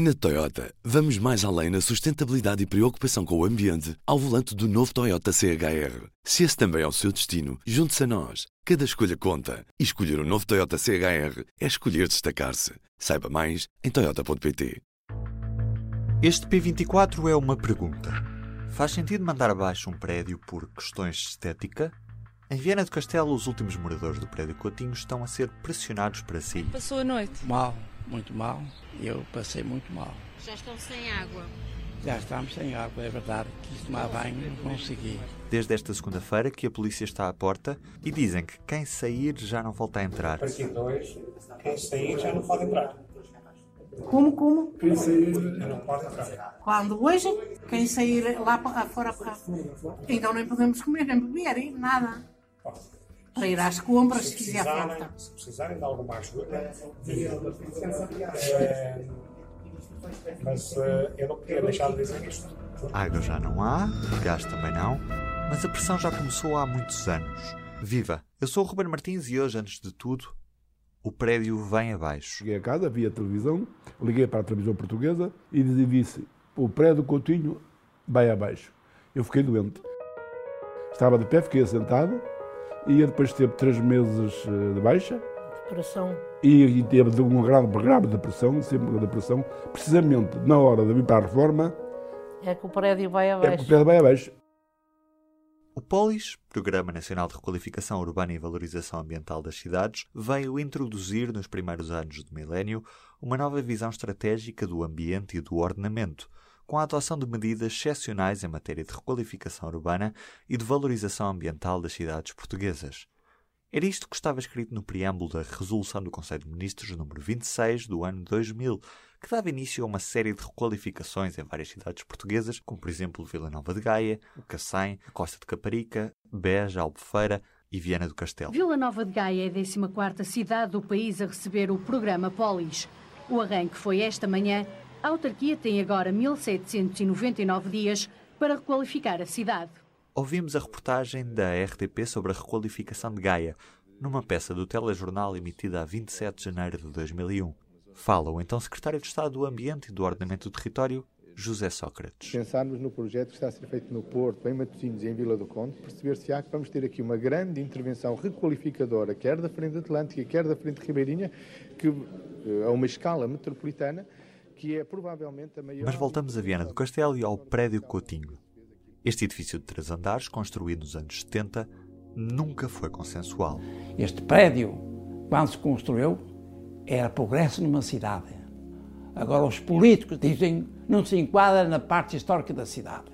Na Toyota, vamos mais além na sustentabilidade e preocupação com o ambiente ao volante do novo Toyota CHR. Se esse também é o seu destino, junte-se a nós. Cada escolha conta. E escolher o um novo Toyota CHR é escolher destacar-se. Saiba mais em Toyota.pt. Este P24 é uma pergunta. Faz sentido mandar abaixo um prédio por questões de estética? Em Viana do Castelo, os últimos moradores do prédio Coutinho estão a ser pressionados para si. Passou a noite? Mal muito mal e eu passei muito mal. Já estão sem água? Já estamos sem água, é verdade. Quis tomar banho, não consegui. Desde esta segunda-feira que a polícia está à porta e dizem que quem sair já não volta a entrar. A partir de hoje, quem sair já não pode entrar. Como, como? Quem sair já não pode entrar. Quando hoje, quem sair lá fora, então nem podemos comer, nem beber, nada para ir às compras se, se fizer falta. Se precisarem de alguma ajuda, é, mas é, eu não podia deixar de dizer isto. Água já não há, gás também não, mas a pressão já começou há muitos anos. Viva! Eu sou o Ruben Martins e hoje, antes de tudo, o prédio vem abaixo. Cheguei a casa, vi a televisão, liguei para a televisão portuguesa e disse: o prédio Coutinho vai abaixo. Eu fiquei doente. Estava de pé, fiquei assentado e depois teve três meses eh, de baixa. Depressão. E, e teve uma grave, grave depressão, sempre uma depressão, precisamente na hora de vir para a reforma. É que o prédio vai abaixo. É que o prédio vai abaixo. O POLIS, Programa Nacional de Requalificação Urbana e Valorização Ambiental das Cidades, veio introduzir nos primeiros anos do milénio uma nova visão estratégica do ambiente e do ordenamento, com a adoção de medidas excepcionais em matéria de requalificação urbana e de valorização ambiental das cidades portuguesas. Era isto que estava escrito no preâmbulo da Resolução do Conselho de Ministros número 26 do ano 2000, que dava início a uma série de requalificações em várias cidades portuguesas, como por exemplo Vila Nova de Gaia, o Cacém, a Costa de Caparica, Beja, Albufeira e Viana do Castelo. Vila Nova de Gaia é a 14ª cidade do país a receber o programa Polis. O arranque foi esta manhã a autarquia tem agora 1.799 dias para requalificar a cidade. Ouvimos a reportagem da RTP sobre a requalificação de Gaia, numa peça do telejornal emitida a 27 de janeiro de 2001. Fala o então secretário de Estado do Ambiente e do Ordenamento do Território, José Sócrates. Pensarmos no projeto que está a ser feito no Porto, em Matosinhos e em Vila do Conde, perceber-se há que vamos ter aqui uma grande intervenção requalificadora, quer da Frente Atlântica, quer da Frente Ribeirinha, que eh, a uma escala metropolitana, que é provavelmente a maior. Mas voltamos a Viana do Castelo e ao prédio Coutinho. Este edifício de três andares, construído nos anos 70, nunca foi consensual. Este prédio, quando se construiu, era progresso numa cidade. Agora os políticos dizem não se enquadra na parte histórica da cidade.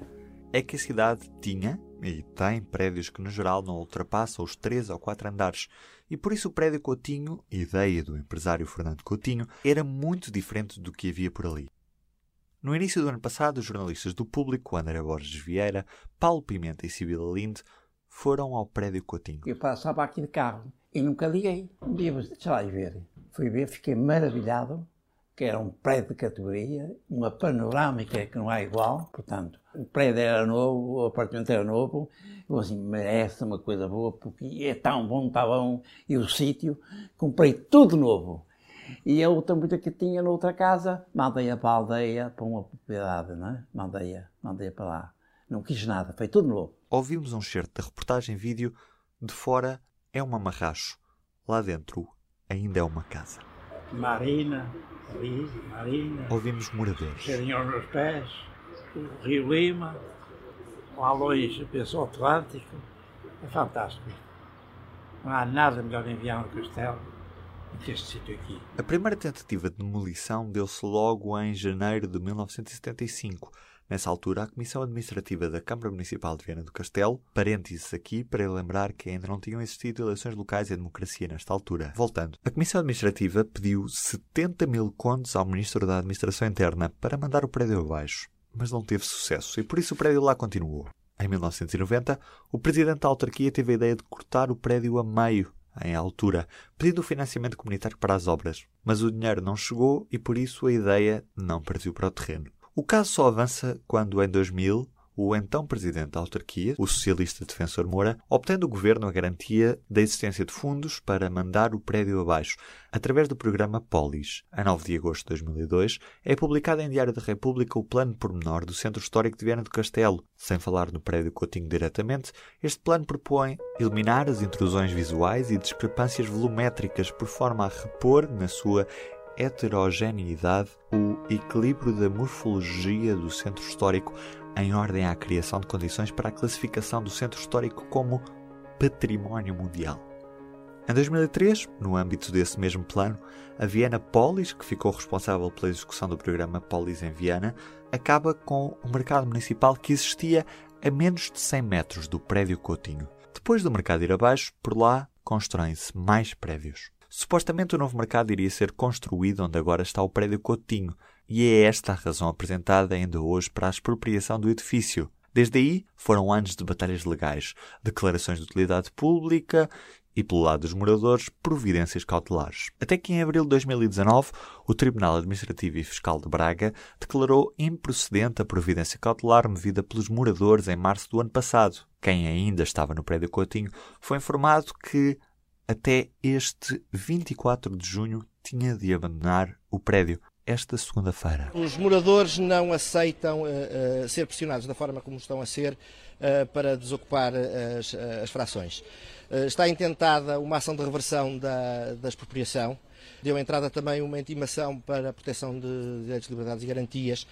É que a cidade tinha e tem prédios que no geral não ultrapassam os três ou quatro andares e por isso o prédio Coutinho, ideia do empresário Fernando Coutinho, era muito diferente do que havia por ali. No início do ano passado, os jornalistas do Público, André Borges Vieira, Paulo Pimenta e Sibila Linde, foram ao prédio Coutinho. Eu passava aqui de carro e nunca liguei. Um dia, deixa lá ver. Fui ver, fiquei maravilhado, que era um prédio de categoria, uma panorâmica que não é igual, portanto, o prédio era novo, o apartamento era novo, eu assim, merece uma coisa boa, porque é tão bom, está bom, e o sítio, comprei tudo novo. E a outra mulher que tinha noutra casa, mandei-a para a aldeia, para uma propriedade, não é? Mandei-a, mandei-a para lá. Não quis nada, foi tudo novo. Ouvimos um certo da reportagem vídeo, de fora é uma marracho, lá dentro ainda é uma casa. Marina, ali, Marina. Ouvimos moradores. Cheirinho aos meus pés o Rio Lima, lá longe penso Atlântico. É fantástico. Não há nada melhor em Viana do Castelo do que este sítio aqui. A primeira tentativa de demolição deu-se logo em janeiro de 1975. Nessa altura, a Comissão Administrativa da Câmara Municipal de Viana do Castelo, parênteses aqui para lembrar que ainda não tinham existido eleições locais e democracia nesta altura. Voltando, a Comissão Administrativa pediu 70 mil contos ao Ministro da Administração Interna para mandar o prédio abaixo mas não teve sucesso e por isso o prédio lá continuou. Em 1990, o presidente da autarquia teve a ideia de cortar o prédio a meio, em altura, pedindo financiamento comunitário para as obras. Mas o dinheiro não chegou e por isso a ideia não partiu para o terreno. O caso só avança quando, em 2000, o então presidente da autarquia, o socialista defensor Moura, obtendo o governo a garantia da existência de fundos para mandar o prédio abaixo, através do programa Polis. A 9 de agosto de 2002, é publicado em Diário da República o plano pormenor do Centro Histórico de Viana do Castelo. Sem falar no prédio Coutinho diretamente, este plano propõe eliminar as intrusões visuais e discrepâncias volumétricas por forma a repor, na sua heterogeneidade, o equilíbrio da morfologia do centro histórico em ordem à criação de condições para a classificação do centro histórico como património mundial. Em 2003, no âmbito desse mesmo plano, a Viena Polis, que ficou responsável pela execução do programa Polis em Viena, acaba com o mercado municipal que existia a menos de 100 metros do prédio Coutinho. Depois do mercado ir abaixo, por lá constroem-se mais prédios. Supostamente o novo mercado iria ser construído onde agora está o prédio Coutinho, e é esta a razão apresentada ainda hoje para a expropriação do edifício. Desde aí foram anos de batalhas legais, declarações de utilidade pública e, pelo lado dos moradores, providências cautelares. Até que em abril de 2019, o Tribunal Administrativo e Fiscal de Braga declarou improcedente a providência cautelar movida pelos moradores em março do ano passado. Quem ainda estava no prédio Coutinho foi informado que até este 24 de junho tinha de abandonar o prédio. Esta segunda-feira. Os moradores não aceitam uh, uh, ser pressionados da forma como estão a ser uh, para desocupar as, as frações. está intentada uma ação de reversão da, da expropriação. Deu entrada também uma intimação para a proteção de direitos, liberdades e garantias.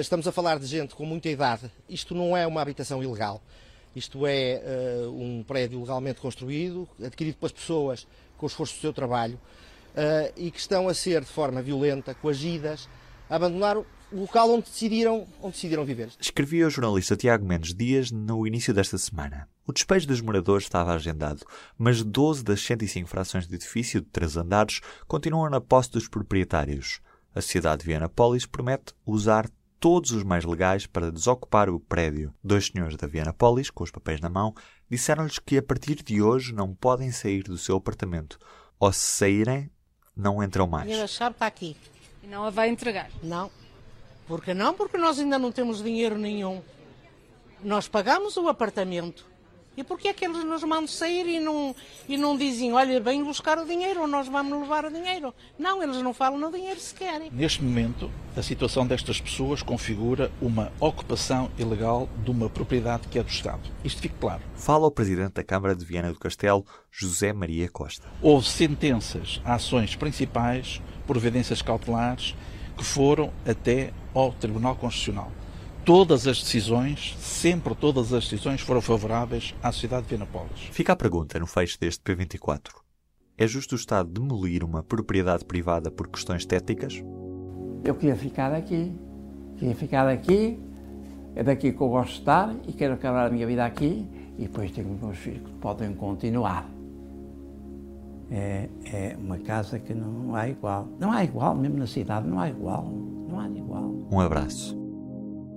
estamos a falar de gente com muita idade. Isto não é uma habitação ilegal. Isto é uh, um prédio legalmente construído, adquirido pelas pessoas com o esforço do seu trabalho uh, e que estão a ser, de forma violenta, coagidas, a abandonar o local onde decidiram, onde decidiram viver. Escrevia o jornalista Tiago Mendes Dias no início desta semana. O despejo dos moradores estava agendado, mas 12 das 105 frações de edifício de três andares continuam na posse dos proprietários. A cidade de Viana Polis promete usar todos os mais legais para desocupar o prédio. Dois senhores da Viana Polis, com os papéis na mão, disseram-lhes que a partir de hoje não podem sair do seu apartamento. Ou se saírem, não entram mais. A chave está aqui. E não a vai entregar? Não. Por que não? Porque nós ainda não temos dinheiro nenhum. Nós pagamos o apartamento. E porquê é que eles nos mandam sair e não, e não dizem, olha, vem buscar o dinheiro ou nós vamos levar o dinheiro? Não, eles não falam no dinheiro se querem. Neste momento, a situação destas pessoas configura uma ocupação ilegal de uma propriedade que é do Estado. Isto fique claro. Fala o Presidente da Câmara de Viana do Castelo, José Maria Costa. Houve sentenças, ações principais, providências cautelares, que foram até ao Tribunal Constitucional todas as decisões, sempre todas as decisões foram favoráveis à cidade de Vianapólis. Fica a pergunta no fecho deste P24. É justo o Estado demolir uma propriedade privada por questões estéticas? Eu queria ficar aqui. Queria ficar aqui. É daqui que eu gosto de estar e quero acabar a minha vida aqui. E depois tenho meus filhos que podem continuar. É, é uma casa que não há igual. Não há igual, mesmo na cidade, não há igual. Não há igual. Um abraço